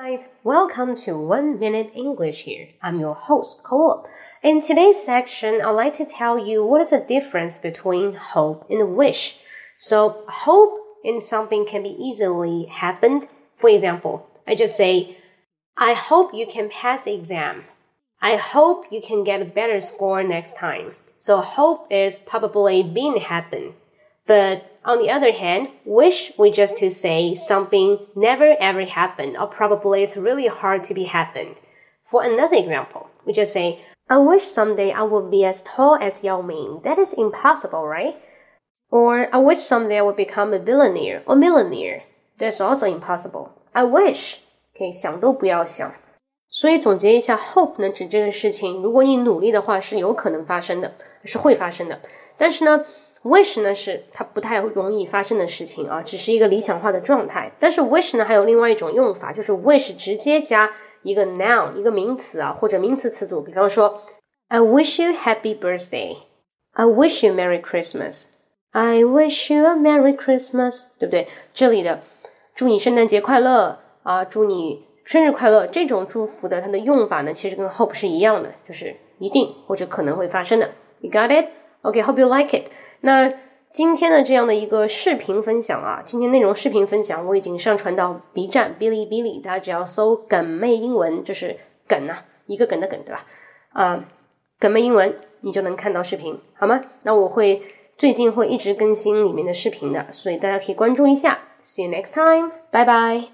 Guys, welcome to One Minute English here. I'm your host, Cole. In today's section, I'd like to tell you what is the difference between hope and wish. So, hope in something can be easily happened. For example, I just say, I hope you can pass the exam. I hope you can get a better score next time. So, hope is probably being happen. But on the other hand, wish we just to say something never ever happened or probably it's really hard to be happened. For another example, we just say, I wish someday I would be as tall as Yao Ming. That is impossible, right? Or I wish someday I would become a billionaire or millionaire. That's also impossible. I wish. Okay, 想都不要想。所以总结一下，hope 呢指这个事情，如果你努力的话，是有可能发生的，是会发生的。但是呢 ，wish 呢是它不太容易发生的事情啊，只是一个理想化的状态。但是 wish 呢还有另外一种用法，就是 wish 直接加一个 noun 一个名词啊，或者名词词组。比方说，I wish you happy birthday，I wish you merry Christmas，I wish you a merry Christmas，对不对？这里的祝你圣诞节快乐啊，祝你生日快乐这种祝福的它的用法呢，其实跟 hope 是一样的，就是一定或者可能会发生的。You got it? Okay, hope you like it. 那今天的这样的一个视频分享啊，今天内容视频分享我已经上传到 B 站哔哩哔哩，大家只要搜“梗妹英文”，就是梗啊，一个梗的梗，对吧？啊，梗妹英文，你就能看到视频，好吗？那我会最近会一直更新里面的视频的，所以大家可以关注一下。See you next time，拜拜。